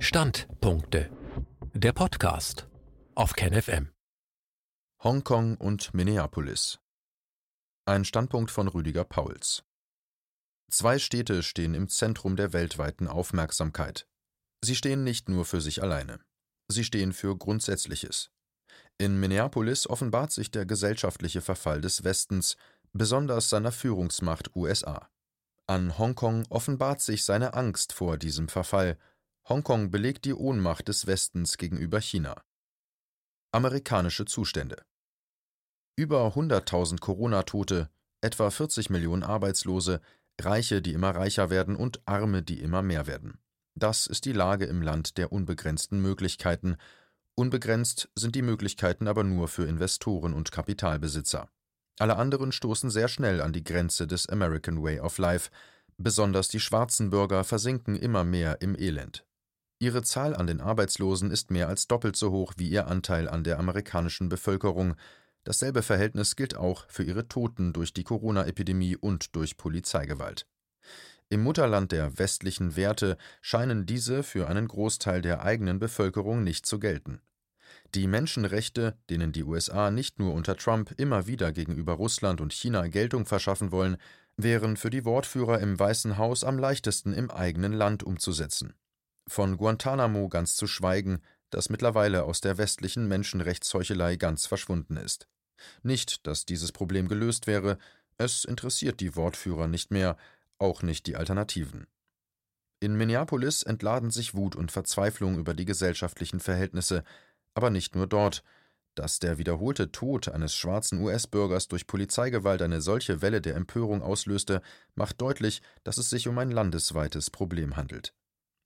Standpunkte. Der Podcast auf KenFM. Hongkong und Minneapolis. Ein Standpunkt von Rüdiger Pauls. Zwei Städte stehen im Zentrum der weltweiten Aufmerksamkeit. Sie stehen nicht nur für sich alleine. Sie stehen für Grundsätzliches. In Minneapolis offenbart sich der gesellschaftliche Verfall des Westens, besonders seiner Führungsmacht USA. An Hongkong offenbart sich seine Angst vor diesem Verfall Hongkong belegt die Ohnmacht des Westens gegenüber China. Amerikanische Zustände Über 100.000 Corona-Tote, etwa 40 Millionen Arbeitslose, Reiche, die immer reicher werden und Arme, die immer mehr werden. Das ist die Lage im Land der unbegrenzten Möglichkeiten. Unbegrenzt sind die Möglichkeiten aber nur für Investoren und Kapitalbesitzer. Alle anderen stoßen sehr schnell an die Grenze des American Way of Life. Besonders die schwarzen Bürger versinken immer mehr im Elend. Ihre Zahl an den Arbeitslosen ist mehr als doppelt so hoch wie ihr Anteil an der amerikanischen Bevölkerung. Dasselbe Verhältnis gilt auch für ihre Toten durch die Corona-Epidemie und durch Polizeigewalt. Im Mutterland der westlichen Werte scheinen diese für einen Großteil der eigenen Bevölkerung nicht zu gelten. Die Menschenrechte, denen die USA nicht nur unter Trump immer wieder gegenüber Russland und China Geltung verschaffen wollen, wären für die Wortführer im Weißen Haus am leichtesten im eigenen Land umzusetzen. Von Guantanamo ganz zu schweigen, das mittlerweile aus der westlichen Menschenrechtsheuchelei ganz verschwunden ist. Nicht, dass dieses Problem gelöst wäre, es interessiert die Wortführer nicht mehr, auch nicht die Alternativen. In Minneapolis entladen sich Wut und Verzweiflung über die gesellschaftlichen Verhältnisse, aber nicht nur dort. Dass der wiederholte Tod eines schwarzen US-Bürgers durch Polizeigewalt eine solche Welle der Empörung auslöste, macht deutlich, dass es sich um ein landesweites Problem handelt.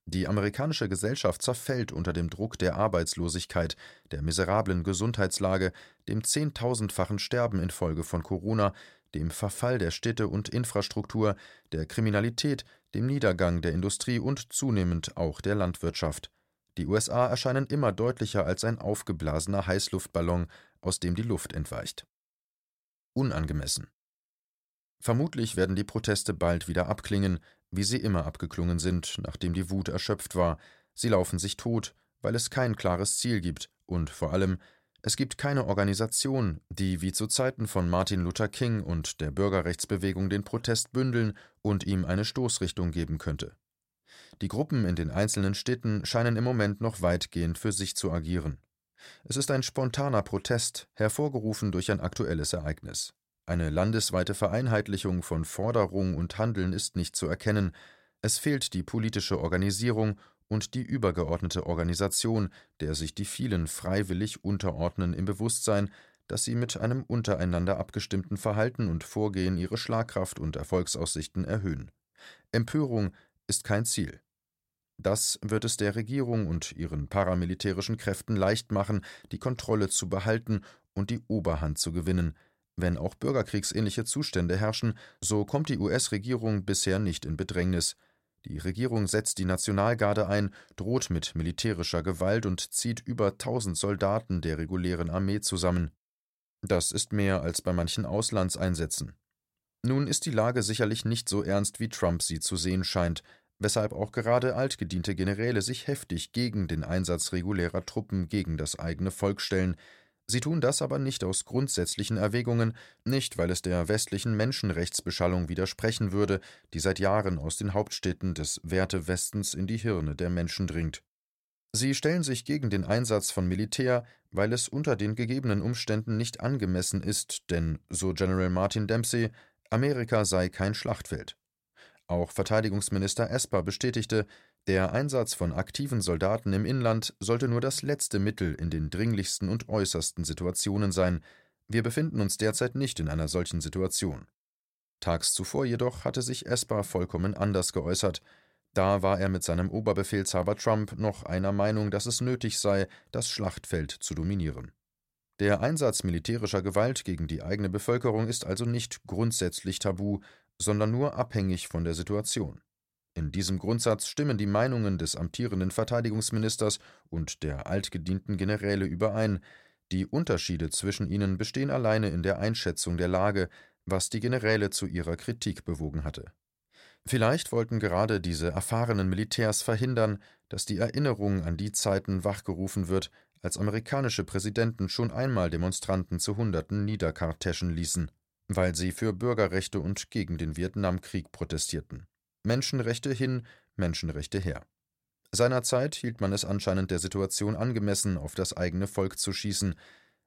Die amerikanische Gesellschaft zerfällt unter dem Druck der Arbeitslosigkeit, der miserablen Gesundheitslage, dem zehntausendfachen Sterben infolge von Corona, dem Verfall der Städte und Infrastruktur, der Kriminalität, dem Niedergang der Industrie und zunehmend auch der Landwirtschaft. Die USA erscheinen immer deutlicher als ein aufgeblasener Heißluftballon, aus dem die Luft entweicht. Unangemessen. Vermutlich werden die Proteste bald wieder abklingen, wie sie immer abgeklungen sind, nachdem die Wut erschöpft war. Sie laufen sich tot, weil es kein klares Ziel gibt und vor allem, es gibt keine Organisation, die wie zu Zeiten von Martin Luther King und der Bürgerrechtsbewegung den Protest bündeln und ihm eine Stoßrichtung geben könnte. Die Gruppen in den einzelnen Städten scheinen im Moment noch weitgehend für sich zu agieren. Es ist ein spontaner Protest, hervorgerufen durch ein aktuelles Ereignis. Eine landesweite Vereinheitlichung von Forderung und Handeln ist nicht zu erkennen, es fehlt die politische Organisierung und die übergeordnete Organisation, der sich die vielen freiwillig unterordnen im Bewusstsein, dass sie mit einem untereinander abgestimmten Verhalten und Vorgehen ihre Schlagkraft und Erfolgsaussichten erhöhen. Empörung ist kein Ziel. Das wird es der Regierung und ihren paramilitärischen Kräften leicht machen, die Kontrolle zu behalten und die Oberhand zu gewinnen, wenn auch bürgerkriegsähnliche Zustände herrschen, so kommt die US-Regierung bisher nicht in Bedrängnis. Die Regierung setzt die Nationalgarde ein, droht mit militärischer Gewalt und zieht über tausend Soldaten der regulären Armee zusammen. Das ist mehr als bei manchen Auslandseinsätzen. Nun ist die Lage sicherlich nicht so ernst, wie Trump sie zu sehen scheint, weshalb auch gerade altgediente Generäle sich heftig gegen den Einsatz regulärer Truppen gegen das eigene Volk stellen, Sie tun das aber nicht aus grundsätzlichen Erwägungen, nicht weil es der westlichen Menschenrechtsbeschallung widersprechen würde, die seit Jahren aus den Hauptstädten des Wertewestens in die Hirne der Menschen dringt. Sie stellen sich gegen den Einsatz von Militär, weil es unter den gegebenen Umständen nicht angemessen ist, denn, so General Martin Dempsey, Amerika sei kein Schlachtfeld. Auch Verteidigungsminister Esper bestätigte, der Einsatz von aktiven Soldaten im Inland sollte nur das letzte Mittel in den dringlichsten und äußersten Situationen sein. Wir befinden uns derzeit nicht in einer solchen Situation. Tags zuvor jedoch hatte sich Esper vollkommen anders geäußert. Da war er mit seinem Oberbefehlshaber Trump noch einer Meinung, dass es nötig sei, das Schlachtfeld zu dominieren. Der Einsatz militärischer Gewalt gegen die eigene Bevölkerung ist also nicht grundsätzlich tabu, sondern nur abhängig von der Situation. In diesem Grundsatz stimmen die Meinungen des amtierenden Verteidigungsministers und der altgedienten Generäle überein, die Unterschiede zwischen ihnen bestehen alleine in der Einschätzung der Lage, was die Generäle zu ihrer Kritik bewogen hatte. Vielleicht wollten gerade diese erfahrenen Militärs verhindern, dass die Erinnerung an die Zeiten wachgerufen wird, als amerikanische Präsidenten schon einmal Demonstranten zu Hunderten niederkartäschen ließen, weil sie für Bürgerrechte und gegen den Vietnamkrieg protestierten. Menschenrechte hin, Menschenrechte her. Seinerzeit hielt man es anscheinend der Situation angemessen, auf das eigene Volk zu schießen,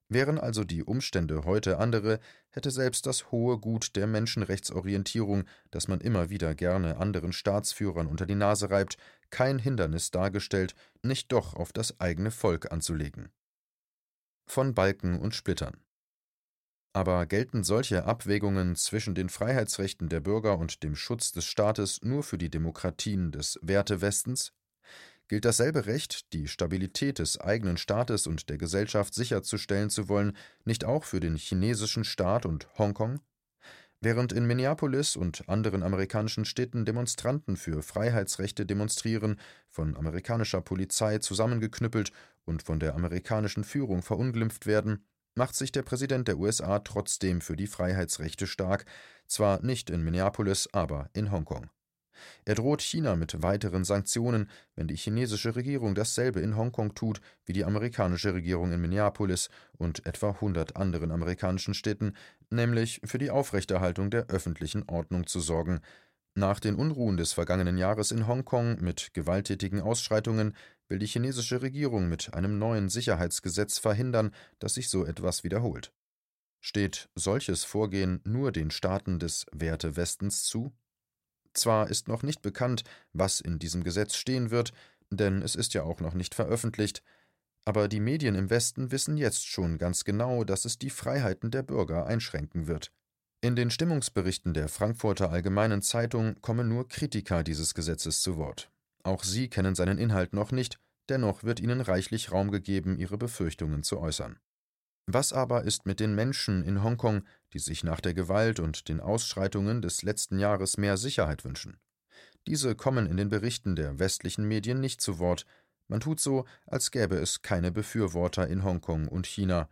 Wären also die Umstände heute andere, hätte selbst das hohe Gut der Menschenrechtsorientierung, das man immer wieder gerne anderen Staatsführern unter die Nase reibt, kein Hindernis dargestellt, nicht doch auf das eigene Volk anzulegen. Von Balken und Splittern. Aber gelten solche Abwägungen zwischen den Freiheitsrechten der Bürger und dem Schutz des Staates nur für die Demokratien des Wertewestens? gilt dasselbe Recht, die Stabilität des eigenen Staates und der Gesellschaft sicherzustellen zu wollen, nicht auch für den chinesischen Staat und Hongkong? Während in Minneapolis und anderen amerikanischen Städten Demonstranten für Freiheitsrechte demonstrieren, von amerikanischer Polizei zusammengeknüppelt und von der amerikanischen Führung verunglimpft werden, macht sich der Präsident der USA trotzdem für die Freiheitsrechte stark, zwar nicht in Minneapolis, aber in Hongkong. Er droht China mit weiteren Sanktionen, wenn die chinesische Regierung dasselbe in Hongkong tut wie die amerikanische Regierung in Minneapolis und etwa hundert anderen amerikanischen Städten, nämlich für die Aufrechterhaltung der öffentlichen Ordnung zu sorgen. Nach den Unruhen des vergangenen Jahres in Hongkong mit gewalttätigen Ausschreitungen will die chinesische Regierung mit einem neuen Sicherheitsgesetz verhindern, dass sich so etwas wiederholt. Steht solches Vorgehen nur den Staaten des Wertewestens zu? Zwar ist noch nicht bekannt, was in diesem Gesetz stehen wird, denn es ist ja auch noch nicht veröffentlicht, aber die Medien im Westen wissen jetzt schon ganz genau, dass es die Freiheiten der Bürger einschränken wird. In den Stimmungsberichten der Frankfurter Allgemeinen Zeitung kommen nur Kritiker dieses Gesetzes zu Wort. Auch sie kennen seinen Inhalt noch nicht, dennoch wird ihnen reichlich Raum gegeben, ihre Befürchtungen zu äußern. Was aber ist mit den Menschen in Hongkong, die sich nach der Gewalt und den Ausschreitungen des letzten Jahres mehr Sicherheit wünschen? Diese kommen in den Berichten der westlichen Medien nicht zu Wort. Man tut so, als gäbe es keine Befürworter in Hongkong und China.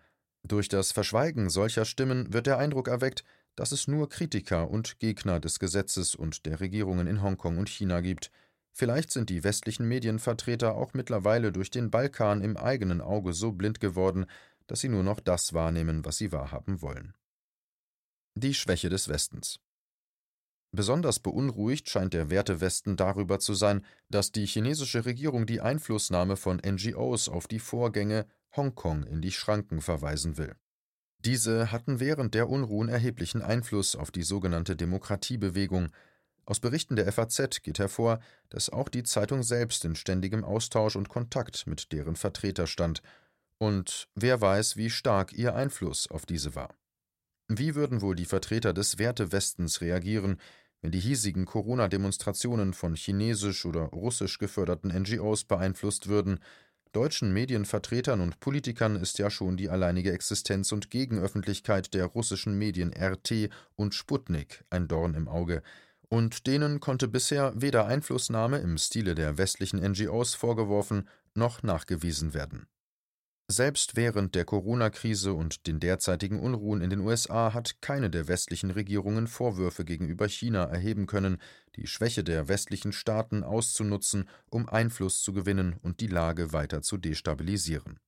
Durch das Verschweigen solcher Stimmen wird der Eindruck erweckt, dass es nur Kritiker und Gegner des Gesetzes und der Regierungen in Hongkong und China gibt. Vielleicht sind die westlichen Medienvertreter auch mittlerweile durch den Balkan im eigenen Auge so blind geworden, dass sie nur noch das wahrnehmen, was sie wahrhaben wollen. Die Schwäche des Westens Besonders beunruhigt scheint der Wertewesten darüber zu sein, dass die chinesische Regierung die Einflussnahme von NGOs auf die Vorgänge Hongkong in die Schranken verweisen will. Diese hatten während der Unruhen erheblichen Einfluss auf die sogenannte Demokratiebewegung. Aus Berichten der FAZ geht hervor, dass auch die Zeitung selbst in ständigem Austausch und Kontakt mit deren Vertreter stand und wer weiß, wie stark ihr Einfluss auf diese war. Wie würden wohl die Vertreter des Wertewestens reagieren, wenn die hiesigen Corona-Demonstrationen von chinesisch oder russisch geförderten NGOs beeinflusst würden? Deutschen Medienvertretern und Politikern ist ja schon die alleinige Existenz und Gegenöffentlichkeit der russischen Medien RT und Sputnik ein Dorn im Auge, und denen konnte bisher weder Einflussnahme im Stile der westlichen NGOs vorgeworfen noch nachgewiesen werden. Selbst während der Corona-Krise und den derzeitigen Unruhen in den USA hat keine der westlichen Regierungen Vorwürfe gegenüber China erheben können, die Schwäche der westlichen Staaten auszunutzen, um Einfluss zu gewinnen und die Lage weiter zu destabilisieren.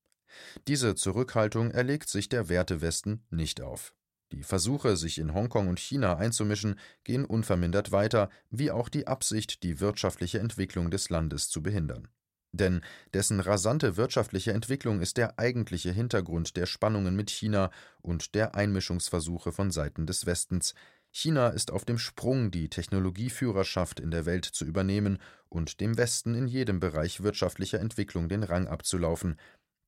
Diese Zurückhaltung erlegt sich der Wertewesten nicht auf. Die Versuche, sich in Hongkong und China einzumischen, gehen unvermindert weiter, wie auch die Absicht, die wirtschaftliche Entwicklung des Landes zu behindern. Denn dessen rasante wirtschaftliche Entwicklung ist der eigentliche Hintergrund der Spannungen mit China und der Einmischungsversuche von Seiten des Westens. China ist auf dem Sprung, die Technologieführerschaft in der Welt zu übernehmen und dem Westen in jedem Bereich wirtschaftlicher Entwicklung den Rang abzulaufen.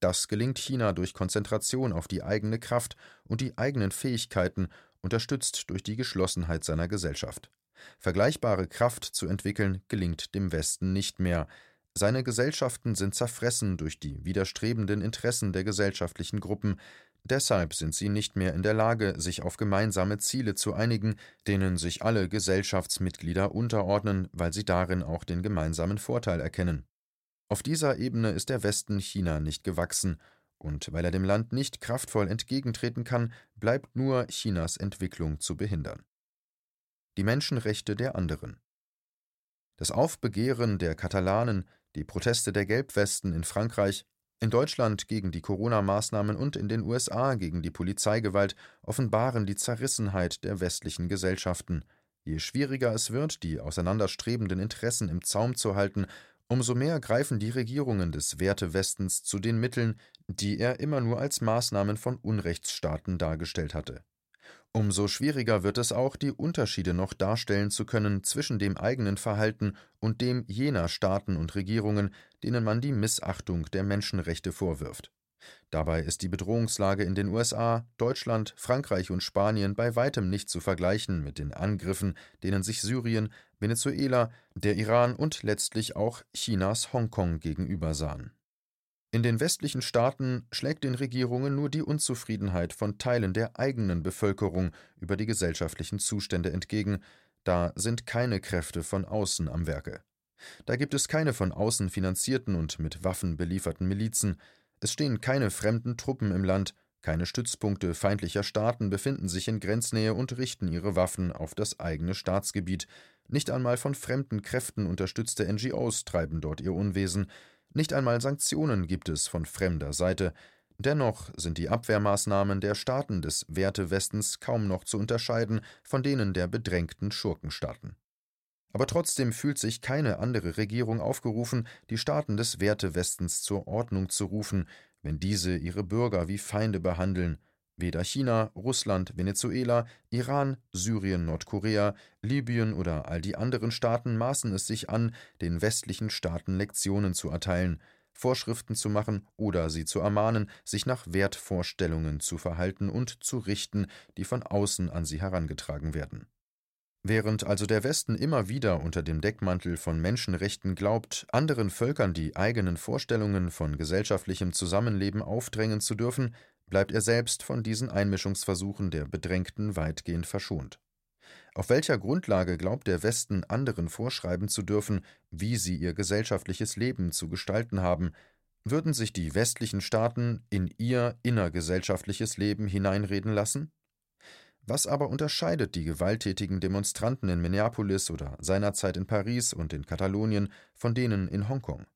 Das gelingt China durch Konzentration auf die eigene Kraft und die eigenen Fähigkeiten, unterstützt durch die Geschlossenheit seiner Gesellschaft. Vergleichbare Kraft zu entwickeln gelingt dem Westen nicht mehr. Seine Gesellschaften sind zerfressen durch die widerstrebenden Interessen der gesellschaftlichen Gruppen, deshalb sind sie nicht mehr in der Lage, sich auf gemeinsame Ziele zu einigen, denen sich alle Gesellschaftsmitglieder unterordnen, weil sie darin auch den gemeinsamen Vorteil erkennen. Auf dieser Ebene ist der Westen China nicht gewachsen, und weil er dem Land nicht kraftvoll entgegentreten kann, bleibt nur Chinas Entwicklung zu behindern. Die Menschenrechte der anderen Das Aufbegehren der Katalanen, die Proteste der Gelbwesten in Frankreich, in Deutschland gegen die Corona-Maßnahmen und in den USA gegen die Polizeigewalt offenbaren die Zerrissenheit der westlichen Gesellschaften. Je schwieriger es wird, die auseinanderstrebenden Interessen im Zaum zu halten, umso mehr greifen die Regierungen des Wertewestens zu den Mitteln, die er immer nur als Maßnahmen von Unrechtsstaaten dargestellt hatte. Umso schwieriger wird es auch, die Unterschiede noch darstellen zu können zwischen dem eigenen Verhalten und dem jener Staaten und Regierungen, denen man die Missachtung der Menschenrechte vorwirft. Dabei ist die Bedrohungslage in den USA, Deutschland, Frankreich und Spanien bei weitem nicht zu vergleichen mit den Angriffen, denen sich Syrien, Venezuela, der Iran und letztlich auch Chinas Hongkong gegenübersahen. In den westlichen Staaten schlägt den Regierungen nur die Unzufriedenheit von Teilen der eigenen Bevölkerung über die gesellschaftlichen Zustände entgegen, da sind keine Kräfte von außen am Werke. Da gibt es keine von außen finanzierten und mit Waffen belieferten Milizen, es stehen keine fremden Truppen im Land, keine Stützpunkte feindlicher Staaten befinden sich in Grenznähe und richten ihre Waffen auf das eigene Staatsgebiet, nicht einmal von fremden Kräften unterstützte NGOs treiben dort ihr Unwesen, nicht einmal Sanktionen gibt es von fremder Seite. Dennoch sind die Abwehrmaßnahmen der Staaten des Wertewestens kaum noch zu unterscheiden von denen der bedrängten Schurkenstaaten. Aber trotzdem fühlt sich keine andere Regierung aufgerufen, die Staaten des Wertewestens zur Ordnung zu rufen, wenn diese ihre Bürger wie Feinde behandeln, Weder China, Russland, Venezuela, Iran, Syrien, Nordkorea, Libyen oder all die anderen Staaten maßen es sich an, den westlichen Staaten Lektionen zu erteilen, Vorschriften zu machen oder sie zu ermahnen, sich nach Wertvorstellungen zu verhalten und zu richten, die von außen an sie herangetragen werden. Während also der Westen immer wieder unter dem Deckmantel von Menschenrechten glaubt, anderen Völkern die eigenen Vorstellungen von gesellschaftlichem Zusammenleben aufdrängen zu dürfen, bleibt er selbst von diesen Einmischungsversuchen der Bedrängten weitgehend verschont. Auf welcher Grundlage glaubt der Westen anderen vorschreiben zu dürfen, wie sie ihr gesellschaftliches Leben zu gestalten haben, würden sich die westlichen Staaten in ihr innergesellschaftliches Leben hineinreden lassen? Was aber unterscheidet die gewalttätigen Demonstranten in Minneapolis oder seinerzeit in Paris und in Katalonien von denen in Hongkong?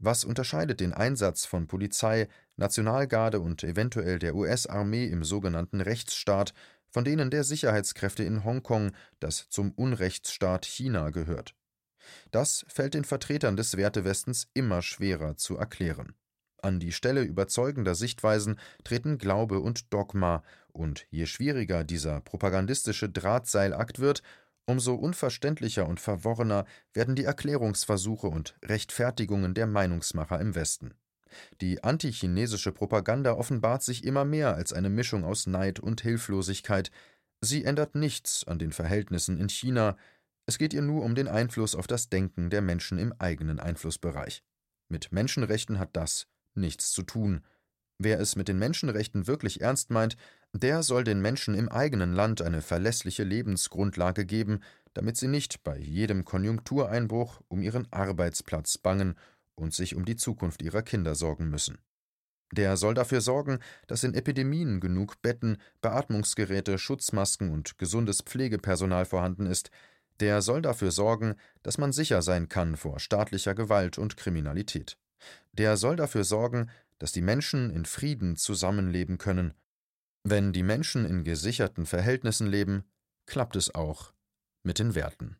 Was unterscheidet den Einsatz von Polizei, Nationalgarde und eventuell der US-Armee im sogenannten Rechtsstaat von denen der Sicherheitskräfte in Hongkong, das zum Unrechtsstaat China gehört? Das fällt den Vertretern des Wertewestens immer schwerer zu erklären. An die Stelle überzeugender Sichtweisen treten Glaube und Dogma, und je schwieriger dieser propagandistische Drahtseilakt wird, Umso unverständlicher und verworrener werden die Erklärungsversuche und Rechtfertigungen der Meinungsmacher im Westen. Die antichinesische Propaganda offenbart sich immer mehr als eine Mischung aus Neid und Hilflosigkeit. Sie ändert nichts an den Verhältnissen in China, es geht ihr nur um den Einfluss auf das Denken der Menschen im eigenen Einflussbereich. Mit Menschenrechten hat das nichts zu tun. Wer es mit den Menschenrechten wirklich ernst meint, der soll den Menschen im eigenen Land eine verlässliche Lebensgrundlage geben, damit sie nicht bei jedem Konjunktureinbruch um ihren Arbeitsplatz bangen und sich um die Zukunft ihrer Kinder sorgen müssen. Der soll dafür sorgen, dass in Epidemien genug Betten, Beatmungsgeräte, Schutzmasken und gesundes Pflegepersonal vorhanden ist. Der soll dafür sorgen, dass man sicher sein kann vor staatlicher Gewalt und Kriminalität. Der soll dafür sorgen, dass die Menschen in Frieden zusammenleben können wenn die Menschen in gesicherten Verhältnissen leben, klappt es auch mit den Werten.